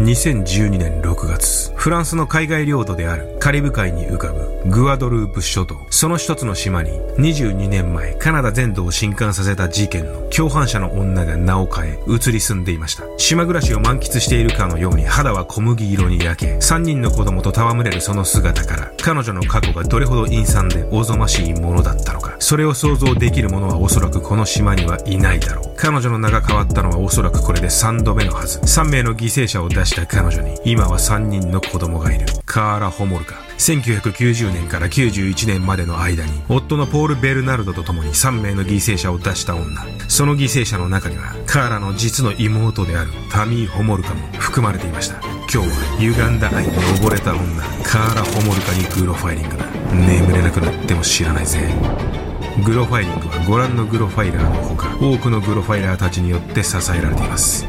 2012年6月、フランスの海外領土であるカリブ海に浮かぶグアドループ諸島、その一つの島に22年前カナダ全土を震撼させた事件の共犯者の女が名を変え移り住んでいました。島暮らしを満喫しているかのように肌は小麦色に焼け、3人の子供と戯れるその姿から、彼女の過去がどれほど陰惨でおぞましいものだったのか、それを想像できる者はおそらくこの島にはいないだろう。彼女の名が変わったのはおそらくこれで3度目のはず。3名の犠牲者を出した彼女に、今は3人の子子供がいる。カーラ・ホモルカ。1990年から91年までの間に、夫のポール・ベルナルドと共に3名の犠牲者を出した女。その犠牲者の中には、カーラの実の妹であるタミー・ホモルカも含まれていました。今日は歪んだ愛に溺れた女、カーラ・ホモルカにグロファイリングだ。眠れなくなっても知らないぜ。グロファイリングはご覧のグロファイラーのほか多くのグロファイラーたちによって支えられています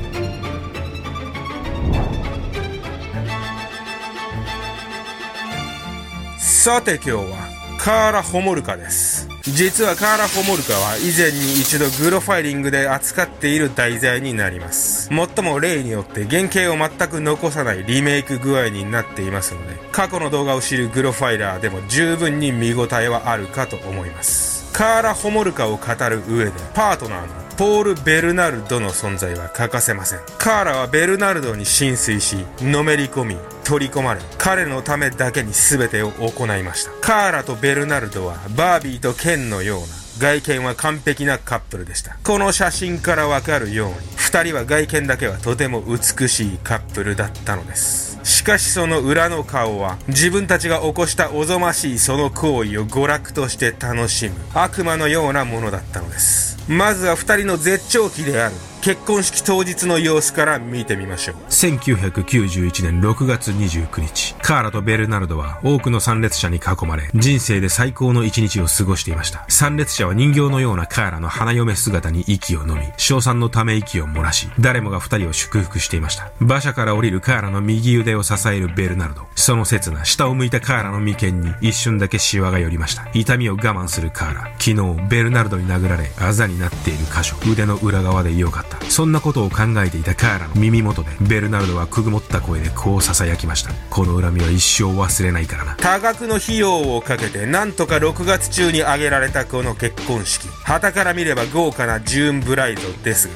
さて今日はカーラ・ホモルカです実はカーラ・ホモルカは以前に一度グロファイリングで扱っている題材になります。もっとも例によって原型を全く残さないリメイク具合になっていますので、過去の動画を知るグロファイラーでも十分に見応えはあるかと思います。カーラ・ホモルカを語る上で、パートナーのポール・ベルナルドの存在は欠かせません。カーラはベルナルドに浸水し、のめり込み、取り込まれ、彼のためだけに全てを行いました。カーラとベルナルドはバービーとケンのような外見は完璧なカップルでした。この写真からわかるように、二人は外見だけはとても美しいカップルだったのです。しかしその裏の顔は、自分たちが起こしたおぞましいその行為を娯楽として楽しむ悪魔のようなものだったのです。まずは二人の絶頂期である結婚式当日の様子から見てみましょう。1991年6月29日、カーラとベルナルドは多くの参列者に囲まれ、人生で最高の一日を過ごしていました。参列者は人形のようなカーラの花嫁姿に息を飲み、賞賛のため息を漏らし、誰もが二人を祝福していました。馬車から降りるカーラの右腕を支えるベルナルド。その刹那、下を向いたカーラの眉間に一瞬だけシワが寄りました。痛みを我慢するカーラ。昨日、ベルナルドに殴られ、あざになっている箇所、腕の裏側でよかった。そんなことを考えていたカーラの耳元で、ベルナルドはくぐもった声でこう囁きました。この恨みは一生忘れないからな。多額の費用をかけて、なんとか6月中に挙げられたこの結婚式。旗から見れば豪華なジューンブライドですが、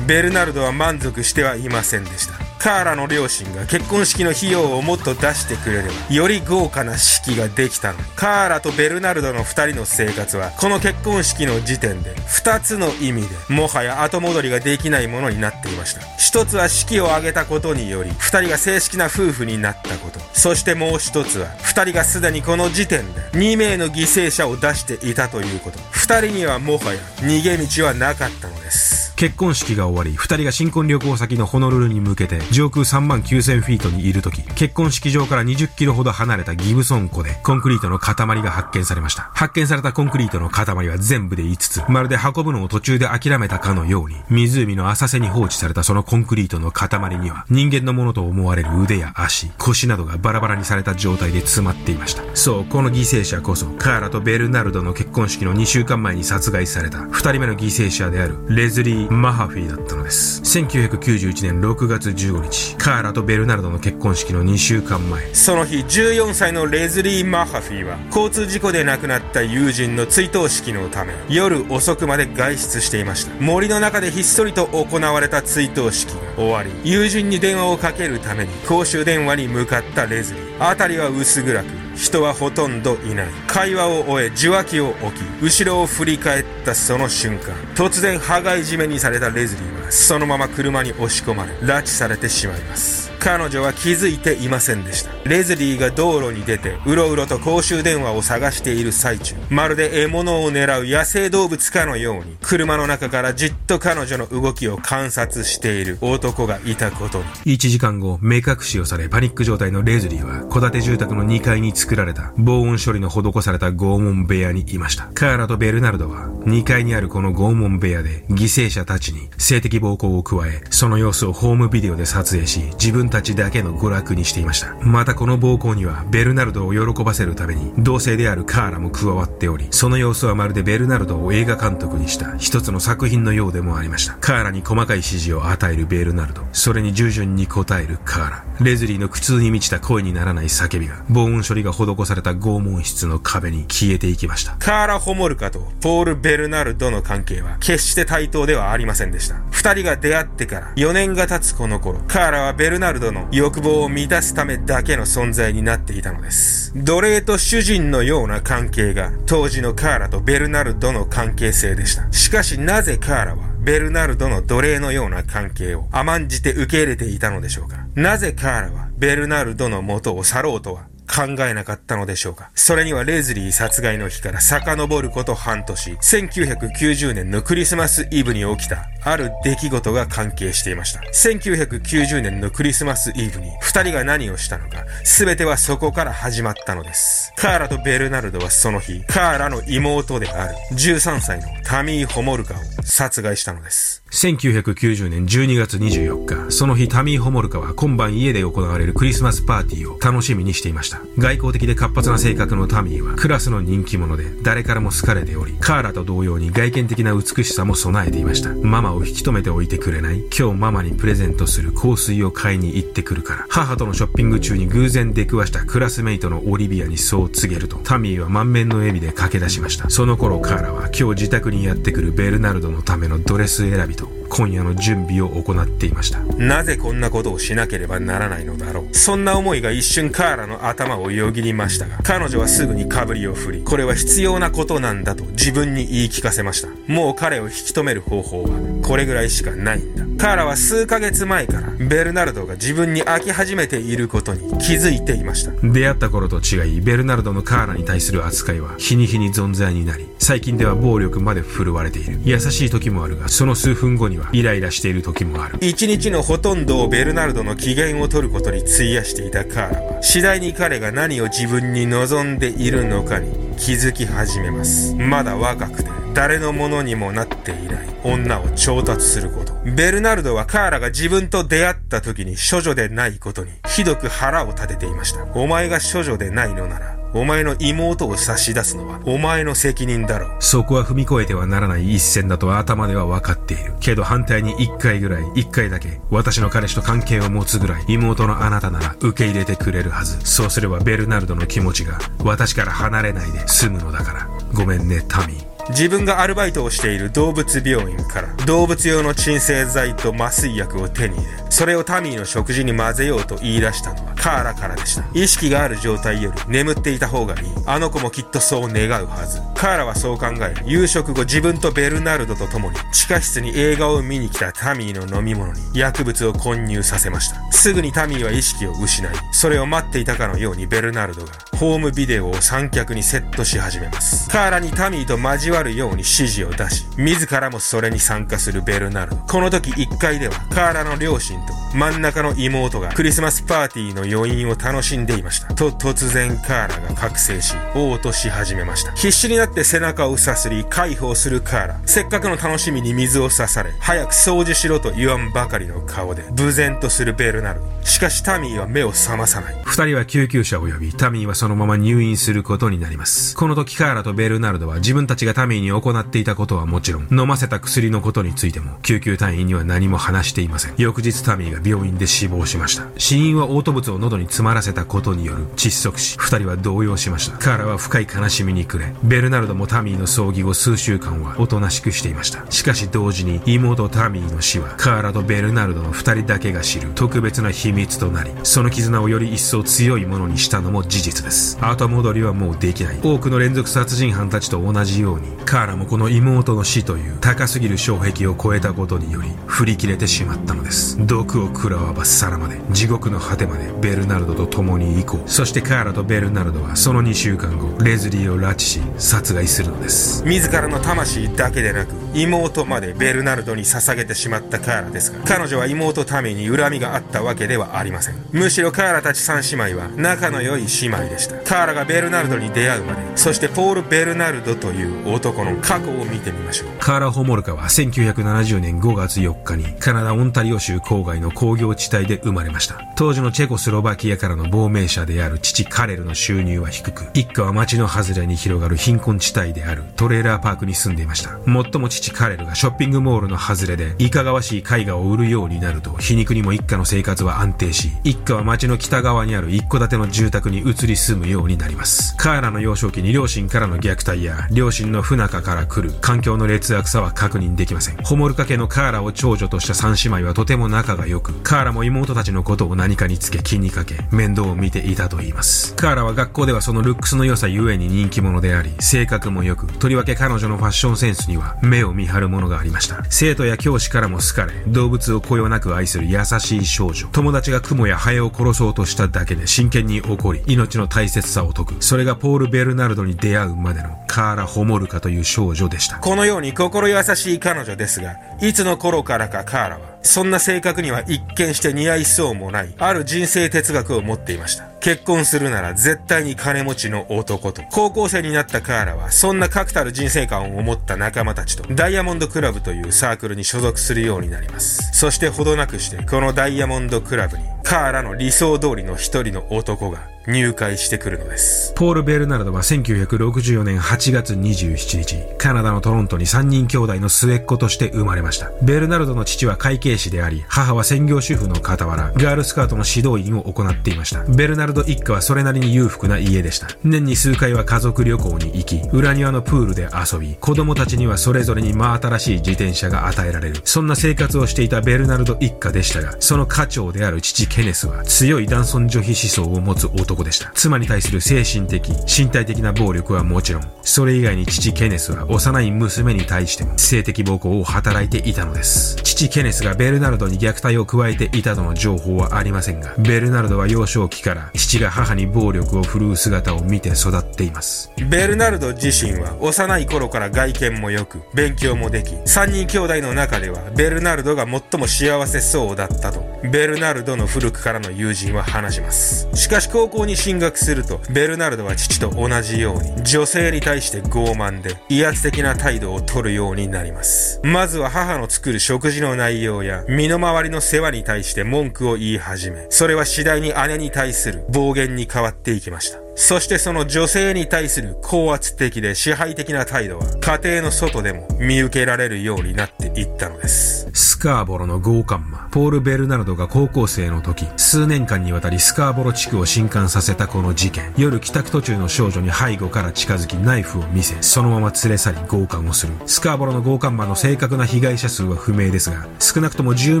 ベルナルドは満足してはいませんでした。カーラの両親が結婚式の費用をもっと出してくれれば、より豪華な式ができたの。カーラとベルナルドの二人の生活は、この結婚式の時点で、二つの意味で、もはや後戻りができないものになっていました。一つは式を挙げたことにより、二人が正式な夫婦になったこと。そしてもう一つは、二人がすでにこの時点で、2名の犠牲者を出していたということ。二人にはもはや、逃げ道はなかったのです。結婚式が終わり、二人が新婚旅行先のホノルルに向けて、上空3万9000フィートにいるとき、結婚式場から20キロほど離れたギブソン湖で、コンクリートの塊が発見されました。発見されたコンクリートの塊は全部で5つ、まるで運ぶのを途中で諦めたかのように、湖の浅瀬に放置されたそのコンクリートの塊には、人間のものと思われる腕や足、腰などがバラバラにされた状態で詰まっていました。そう、この犠牲者こそ、カーラとベルナルドの結婚式の2週間前に殺害された、二人目の犠牲者である、レズリー・マハフィーだったのです。1991年6月15日、カーラとベルナルドの結婚式の2週間前。その日、14歳のレズリー・マハフィーは、交通事故で亡くなった友人の追悼式のため、夜遅くまで外出していました。森の中でひっそりと行われた追悼式が終わり、友人に電話をかけるために公衆電話に向かったレズリー。辺りは薄暗く、人はほとんどいない。会話を終え、受話器を置き、後ろを振り返ったその瞬間、突然羽交い締めにされたレズリーは、そのまま車に押し込まれ、拉致されてしまいます。彼女は気づいていませんでした。レズリーが道路に出て、うろうろと公衆電話を探している最中、まるで獲物を狙う野生動物かのように、車の中からじっと彼女の動きを観察している男がいたことに。1時間後、目隠しをされパニック状態のレズリーは、戸建て住宅の2階に作られた防音処理の施された拷問部屋にいました。カーラとベルナルドは、2階にあるこの拷問部屋で、犠牲者たちに性的暴行を加え、その様子をホームビデオで撮影し、自分たたちだけの娯楽にしていました。またこの暴行には、ベルナルドを喜ばせるために、同性であるカーラも加わっており、その様子はまるでベルナルドを映画監督にした一つの作品のようでもありました。カーラに細かい指示を与えるベルナルド、それに従順に応えるカーラ。レズリーの苦痛に満ちた声にならない叫びが、防音処理が施された拷問室の壁に消えていきました。カーラ・ホモルカとポール・ベルナルドの関係は、決して対等ではありませんでした。二人が出会ってから4年が経つこの頃、カーラはベルナルドの欲望を満たすためだけの存在になっていたのです。奴隷と主人のような関係が、当時のカーラとベルナルドの関係性でした。しかしなぜカーラは、ベルナルドの奴隷のような関係を甘んじて受け入れていたのでしょうかなぜカーラはベルナルドの元を去ろうとは考えなかったのでしょうか。それにはレズリー殺害の日から遡ること半年、1990年のクリスマスイブに起きた。ある出来事が関係していました。1990年のクリスマスイブに二人が何をしたのか、すべてはそこから始まったのです。カーラとベルナルドはその日、カーラの妹である。13歳のタミー・ホモルカを殺害したのです。1990年12月24日、その日タミー・ホモルカは今晩家で行われるクリスマスパーティーを楽しみにしていました。外交的で活発な性格のタミーはクラスの人気者で誰からも好かれており、カーラと同様に外見的な美しさも備えていました。ママを引き止めておいてくれない今日ママにプレゼントする香水を買いに行ってくるから。母とのショッピング中に偶然出くわしたクラスメイトのオリビアにそう告げると、タミーは満面の笑みで駆け出しました。その頃カーラは今日自宅にやってくるベルナルドののためのドレス選びと今夜の準備を行っていました。なぜこんなことをしなければならないのだろう。そんな思いが一瞬カーラの頭をよぎりましたが、彼女はすぐにかぶりを振り、これは必要なことなんだと自分に言い聞かせました。もう彼を引き止める方法は、これぐらいしかないんだ。カーラは数ヶ月前から、ベルナルドが自分に飽き始めていることに気づいていました。出会った頃と違い、ベルナルドのカーラに対する扱いは、日に日に存在になり、最近では暴力まで振るわれている。優しい時もあるが、その数分後にはイライラしている時もある。一日のほとんどをベルナルドの機嫌を取ることに費やしていたカーラは、次第に彼が何を自分に望んでいるのかに気づき始めます。まだ若くて、誰のものにもなっていない女を調達すること。ベルナルドはカーラが自分と出会った時に処女でないことに、ひどく腹を立てていました。お前が処女でないのなら、お前の妹を差し出すのはお前の責任だろう。そこは踏み越えてはならない一線だと頭では分かっている。けど反対に一回ぐらい、一回だけ、私の彼氏と関係を持つぐらい、妹のあなたなら受け入れてくれるはず。そうすればベルナルドの気持ちが私から離れないで済むのだから。ごめんね、タミー。自分がアルバイトをしている動物病院から動物用の鎮静剤と麻酔薬を手に入れ、それをタミーの食事に混ぜようと言い出したのはカーラからでした。意識がある状態より眠っていた方がいい。あの子もきっとそう願うはず。カーラはそう考え、夕食後自分とベルナルドと共に地下室に映画を見に来たタミーの飲み物に薬物を混入させました。すぐにタミーは意識を失い、それを待っていたかのようにベルナルドがホームビデオを三脚にセットし始めます。カーラにタミーと交わるように指示を出し、自らもそれに参加するベルナルド。この時1階では、カーラの両親と真ん中の妹がクリスマスパーティーの余韻を楽しんでいました。と突然カーラが覚醒し、嘔吐し始めました。必死になって背中をさすり、解放するカーラ。せっかくの楽しみに水を刺され、早く掃除しろと言わんばかりの顔で、無然とするベルナルド。しかしタミーは目を覚まさない。二人は救急車を呼び、タミーはそのそのまま入院することになります。この時カーラとベルナルドは自分たちがタミーに行っていたことはもちろん、飲ませた薬のことについても、救急隊員には何も話していません。翌日タミーが病院で死亡しました。死因は嘔吐物を喉に詰まらせたことによる窒息死。二人は動揺しました。カーラは深い悲しみに暮れ、ベルナルドもタミーの葬儀後数週間はおとなしくしていました。しかし同時に妹タミーの死は、カーラとベルナルドの二人だけが知る特別な秘密となり、その絆をより一層強いものにしたのも事実です。後戻りはもうできない。多くの連続殺人犯たちと同じように、カーラもこの妹の死という高すぎる障壁を越えたことにより、振り切れてしまったのです。毒を食らわばさらまで、地獄の果てまでベルナルドと共に行こう。そしてカーラとベルナルドはその2週間後、レズリーを拉致し、殺害するのです。自らの魂だけでなく、妹までベルナルドに捧げてしまったカーラですが、彼女は妹ために恨みがあったわけではありません。むしろカーラたち三姉妹は仲の良い姉妹でしたした。カーラがベルナルドに出会うまで、そしてポール・ベルナルドという男の過去を見てみましょう。カーラ・ホモルカは1970年5月4日にカナダ・オンタリオ州郊外の工業地帯で生まれました。当時のチェコスロバキアからの亡命者である父カレルの収入は低く、一家は町の外れに広がる貧困地帯であるトレーラーパークに住んでいました。最も父カレルがショッピングモールの外れでいかがわしい絵画を売るようになると皮肉にも一家の生活は安定し、一家は町の北側にある一戸建ての住宅に移り住むようになります。カーラの幼少期に両親からの虐待や両親の不仲から来る環境の劣悪さは確認できません。ホモルカ家のカーラを長女とした三姉妹はとても仲が良く、カーラも妹たちのことを何かにつけ気にかけ、面倒を見ていたと言います。カーラは学校ではそのルックスの良さゆえに人気者であり、性格も良く、とりわけ彼女のファッションセンスには目を見張るものがありました。生徒や教師からも好かれ、動物をこよなく愛する優しい少女。友達が雲やハエを殺そうとしただけで真剣に怒り、命の大切さを説く。それがポール・ベルナルドに出会うまでのカーラ・ホモルカという少女でした。このように心優しい彼女ですが、いつの頃からかカーラは、そんな性格には一見して似合いそうもない、ある人生哲学を持っていました。結婚するなら絶対に金持ちの男と。高校生になったカーラは、そんな確たる人生観を持った仲間たちと、ダイヤモンドクラブというサークルに所属するようになります。そしてほどなくして、このダイヤモンドクラブに、カーラの理想通りの一人の男が入会してくるのです。ポール・ベルナルドは1964年8月27日、カナダのトロントに3人兄弟の末っ子として生まれました。ベルナルドの父は会計士であり、母は専業主婦の傍ら、ガールスカートの指導員を行っていました。ベルナルド一家はそれなりに裕福な家でした。年に数回は家族旅行に行き、裏庭のプールで遊び、子供たちにはそれぞれに真新しい自転車が与えられる。そんな生活をしていたベルナルド一家でしたが、その家長である父ケネスは強い男尊女卑思想を持つ男男でした。妻に対する精神的、身体的な暴力はもちろん、それ以外に父ケネスは幼い娘に対しても性的暴行を働いていたのです。父ケネスがベルナルドに虐待を加えていたとの情報はありませんが、ベルナルドは幼少期から父が母に暴力を振るう姿を見て育っています。ベルナルド自身は幼い頃から外見も良く、勉強もでき、3人兄弟の中ではベルナルドが最も幸せそうだったと、ベルナルドの古くからの友人は話します。しかし高校に進学すると、ベルナルドは父と同じように、女性に対して傲慢で、威圧的な態度をとるようになります。まずは母の作る食事の内容や、身の回りの世話に対して文句を言い始め、それは次第に姉に対する暴言に変わっていきました。そしてその女性に対する高圧的で支配的な態度は家庭の外でも見受けられるようになっていったのです。スカーボロの強姦魔、ポール・ベルナルドが高校生の時、数年間にわたりスカーボロ地区を震撼させたこの事件。夜帰宅途中の少女に背後から近づきナイフを見せ、そのまま連れ去り強姦をする。スカーボロの強姦魔の正確な被害者数は不明ですが、少なくとも10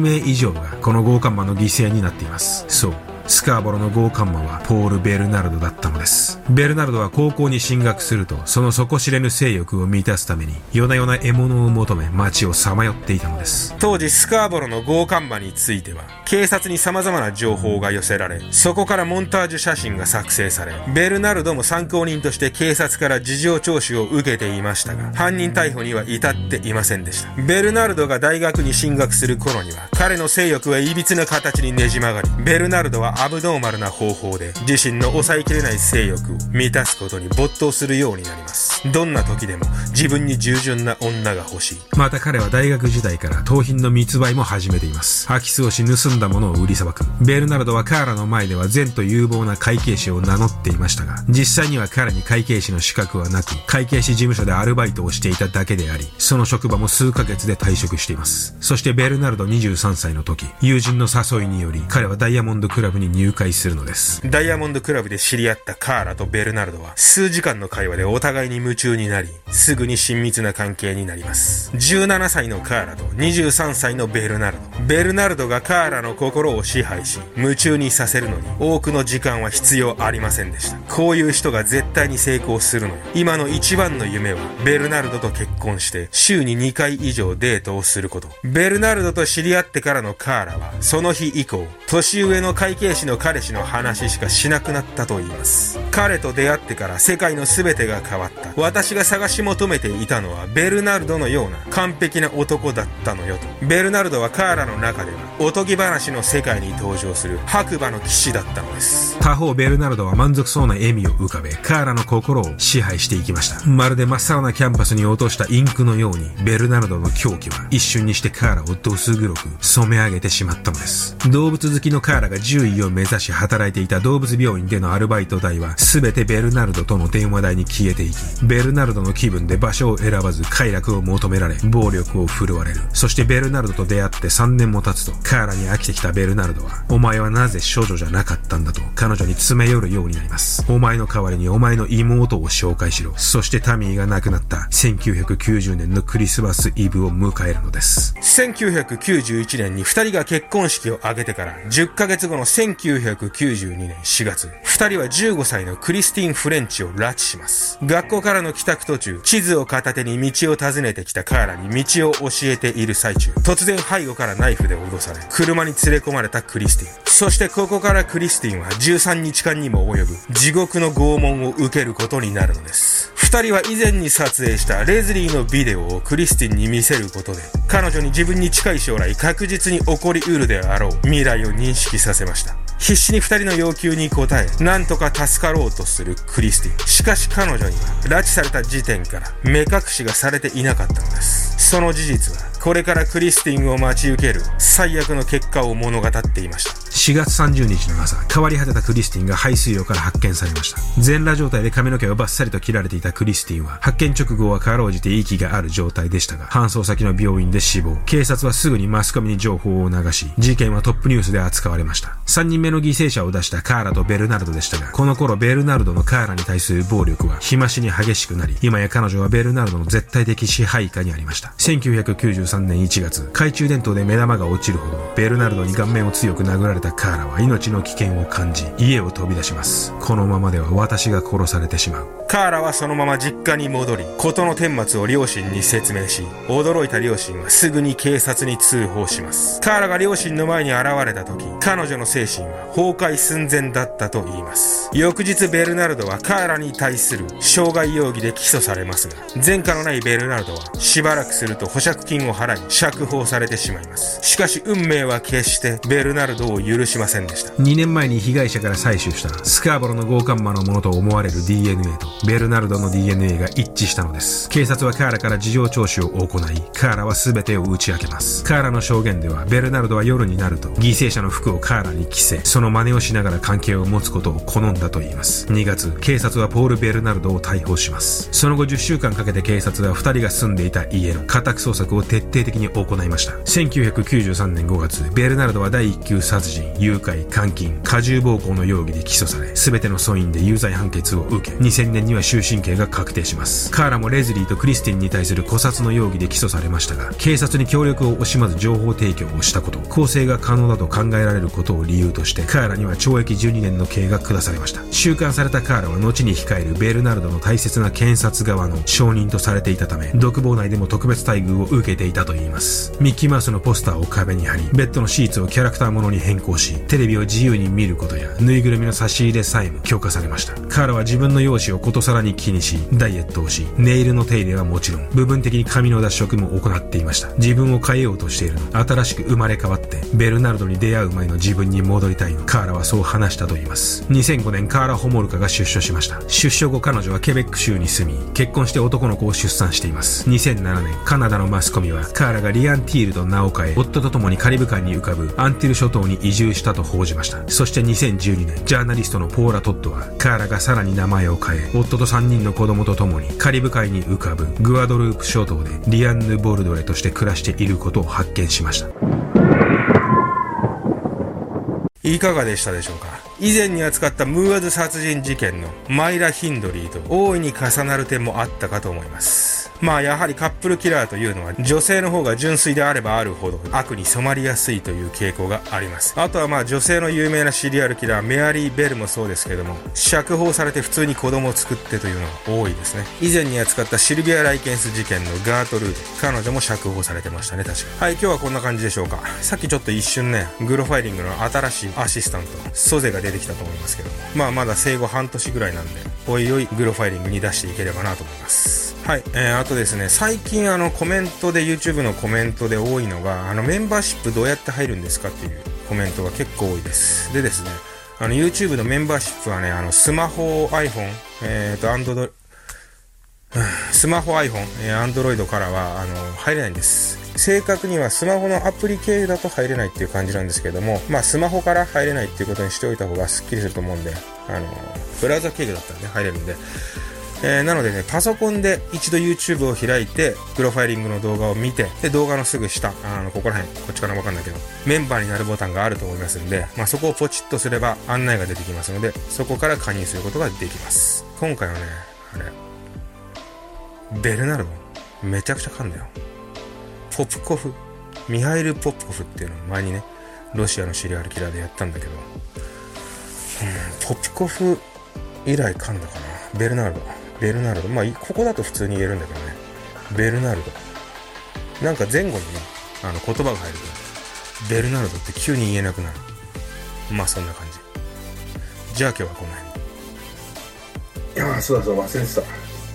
名以上がこの強姦魔の犠牲になっています。そう。スカーボロの強姦魔はポール・ベルナルドだったのです。ベルナルドは高校に進学すると、その底知れぬ性欲を満たすために、夜な夜な獲物を求め街をさまよっていたのです。当時スカーボロの強姦魔については、警察に様々な情報が寄せられ、そこからモンタージュ写真が作成され、ベルナルドも参考人として警察から事情聴取を受けていましたが、犯人逮捕には至っていませんでした。ベルナルドが大学に進学する頃には、彼の性欲は歪な形にねじ曲がり、ベルナルドはアブノーマルな方法で自身の抑えきれない性欲を満たすことに没頭するようになります。どんな時でも自分に従順な女が欲しい。また彼は大学時代から盗品の密売も始めています。空き巣をし盗んだものを売りさばく。ベルナルドはカーラの前では善と有望な会計士を名乗っていましたが、実際には彼に会計士の資格はなく、会計士事務所でアルバイトをしていただけであり、その職場も数ヶ月で退職しています。そしてベルナルド23歳の時、友人の誘いにより、彼はダイヤモンドクラブに入会するのです。ダイヤモンドクラブで知り合ったカーラとベルナルドは、数時間の会話でお互いに夢中になり、すぐに親密な関係になります。17歳のカーラと23歳のベルナルド。ベルナルドがカーラの心を支配し、夢中にさせるのに、多くの時間は必要ありませんでした。こういう人が絶対に成功するのよ。今の一番の夢は、ベルナルドと結婚して、週に2回以上デートをすること。ベルナルドと知り合ってからのカーラは、その日以降、年上の会計士の彼氏の話しかしなくなったと言います。彼と出会ってから世界の全てが変わった。私が探し求めていたのはベルナルドのような完璧な男だったのよと。ベルナルドはカーラの中ではおとぎ話の世界に登場する白馬の騎士だったのです。他方ベルナルドは満足そうな笑みを浮かべ、カーラの心を支配していきました。まるで真っ青なキャンパスに落としたインクのように、ベルナルドの狂気は一瞬にしてカーラをどす黒く染め上げてしまったのです。動物好きのカーラが獣医をを目指し働いていた動物病院でのアルバイト代は全てベルナルドとの電話代に消えていき、ベルナルドの気分で場所を選ばず快楽を求められ、暴力を振るわれる。そしてベルナルドと出会って3年も経つと、カーラに飽きてきたベルナルドは、お前はなぜ少女じゃなかったんだと彼女に詰め寄るようになります。お前の代わりにお前の妹を紹介しろ。そしてタミーが亡くなった1990年のクリスマスイブを迎えるのです。1991年に2人が結婚式を挙げてから10ヶ月後の1992年4月、2人は15歳のクリスティン・フレンチを拉致します。学校からの帰宅途中、地図を片手に道を尋ねてきたカーラに道を教えている最中、突然背後からナイフで脅され、車に連れ込まれたクリスティン。そしてここからクリスティンは13日間にも及ぶ地獄の拷問を受けることになるのです。二人は以前に撮影したレズリーのビデオをクリスティンに見せることで、彼女に自分に近い将来確実に起こり得るであろう未来を認識させました。必死に2人の要求に応え、なんとか助かろうとするクリスティン。しかし彼女には、拉致された時点から目隠しがされていなかったのです。その事実は、これからクリスティンを待ち受ける最悪の結果を物語っていました。4月30日の朝、変わり果てたクリスティンが排水用から発見されました。全裸状態で髪の毛をバッサリと切られていたクリスティンは、発見直後はかろうじて息がある状態でしたが、搬送先の病院で死亡。警察はすぐにマスコミに情報を流し、事件はトップニュースで扱われました。3人目の犠牲者を出したカーラとベルナルドでしたが、この頃ベルナルドのカーラに対する暴力は日増しに激しくなり、今や彼女はベルナルドの絶対的支配下にありました。1993 3年1月、懐中電灯で目玉が落ちるほど、ベルナルドに顔面を強く殴られたカーラは命の危険を感じ、家を飛び出します。このままでは私が殺されてしまう。カーラはそのまま実家に戻り、事の顛末を両親に説明し、驚いた両親はすぐに警察に通報します。カーラが両親の前に現れた時、彼女の精神は崩壊寸前だったと言います。翌日ベルナルドはカーラに対する傷害容疑で起訴されますが、前科のないベルナルドはしばらくすると保釈金を払い、釈放されてしまいます。しかし運命は決してベルナルドを許しませんでした。2年前に被害者から採取したスカーボロの強姦魔のものと思われる DNA とベルナルドの DNA が一致したのです。警察はカーラから事情聴取を行い、カーラは全てを打ち明けます。カーラの証言では、ベルナルドは夜になると犠牲者の服をカーラに着せ、その真似をしながら関係を持つことを好んだと言います。2月、警察はポール・ベルナルドを逮捕します。その後10週間かけて警察は2人が住んでいた家の家宅捜索を徹底的に行いました。1993年5月、ベルナルドは第1級殺人、誘拐、監禁、過重暴行の容疑で起訴され、全ての訴因で有罪判決を受け、2000年には終身刑が確定します。カーラもレズリーとクリスティンに対する古殺の容疑で起訴されましたが、警察に協力を惜しまず情報提供をしたこと、公正が可能だと考えられることを理由として、カーラには懲役12年の刑が下されました。収監されたカーラは後に控えるベルナルドの大切な検察側の証人とされていたため、独房内でも特別待遇を受けていたといいます。ミッキーマウスのポスターを壁に貼り、ベッドのシーツをキャラクターものに変更し、テレビを自由に見ることや、ぬいぐるみの差し入れさえも強化されました。カーラは自分の容姿をことさらに気にし、ダイエットをし、ネイルの手入れはもちろん、部分的に髪の脱色も行っていました。自分を変えようとしているの。新しく生まれ変わって、ベルナルドに出会う前の自分に戻りたいの。カーラはそう話したと言います。2005年、カーラ・ホモルカが出所しました。出所後彼女はケベック州に住み、結婚して男の子を出産しています。2007年、カナダのマスコミは、カーラがリアンティールと名を変え、夫と共にカリブ海に浮かぶアンティル諸島に移住したと報じました。そして2012年、ジャーナリストのポーラ・トッドは、カーラがさらに名前を変え、夫と3人の子供と共にカリブ海に浮かぶグアドループ諸島でリアンヌ・ボルドレとして暮らしていることを発見しました。いかがでしたでしょうか？以前に扱ったムーアズ殺人事件のマイラ・ヒンドリーと大いに重なる点もあったかと思います。まあやはりカップルキラーというのは女性の方が純粋であればあるほど悪に染まりやすいという傾向があります。あとはまあ女性の有名なシリアルキラーメアリー・ベルもそうですけども釈放されて普通に子供を作ってというのが多いですね。以前に扱ったシルビア・ライケンス事件のガートルード彼女も釈放されてましたね確かはい今日はこんな感じでしょうかさっきちょっと一瞬ねグロファイリングの新しいアシスタントソゼが出てきたと思いますけどもまあまだ生後半年ぐらいなんでおいおいグロファイリングに出していければなと思いますはい、えー、あとですね、最近あのコメントで YouTube のコメントで多いのが、あのメンバーシップどうやって入るんですかっていうコメントが結構多いです。でですね、あの YouTube のメンバーシップはね、あのスマホ、iPhone、えっ、ー、と、アンドロ、スマホ、iPhone、えー、Android からは、あの、入れないんです。正確にはスマホのアプリ経由だと入れないっていう感じなんですけども、まあスマホから入れないっていうことにしておいた方がスッキリすると思うんで、あの、ブラウザ経由だったらね、入れるんで、えー、なのでね、パソコンで一度 YouTube を開いて、プロファイリングの動画を見て、で、動画のすぐ下、あの、ここら辺、こっちからわかんないけど、メンバーになるボタンがあると思いますんで、まあ、そこをポチッとすれば案内が出てきますので、そこから加入することができます。今回はね、あれ、ベルナルド、めちゃくちゃ噛んだよ。ポプコフ、ミハイル・ポプコフっていうのを前にね、ロシアのシリアルキラーでやったんだけど、うん、ポプコフ以来噛んだかな。ベルナルド。ベルナルド。まあ、ここだと普通に言えるんだけどね。ベルナルド。なんか前後にね、あの言葉が入ると、ベルナルドって急に言えなくなる。まあそんな感じ。じゃあ今日はこの辺に。いやそうだそう、忘れてた。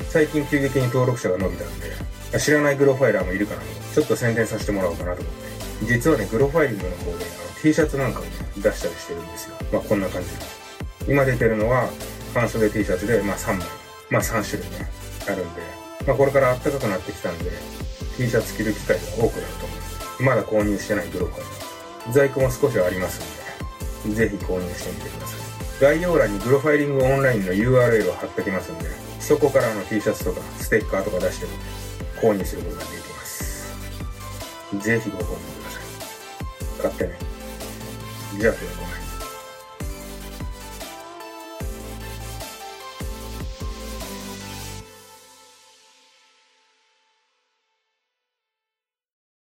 最近急激に登録者が伸びたんで、知らないグロファイラーもいるから、ちょっと宣伝させてもらおうかなと思って。実はね、グロファイリングの方で、あの T シャツなんかをね、出したりしてるんですよ。まあこんな感じで。今出てるのは、半袖 T シャツで、まあ3枚。まあ3種類ね、あるんで、まあこれから暖かくなってきたんで、T シャツ着る機会が多くなると思う。ます。まだ購入してないグローバル。在庫も少しはありますんで、ぜひ購入してみてください。概要欄にグロファイリングオンラインの URL を貼っておきますんで、そこからの T シャツとかステッカーとか出しても購入することができます。ぜひご購入ください。買ってね。じゃあ今日は。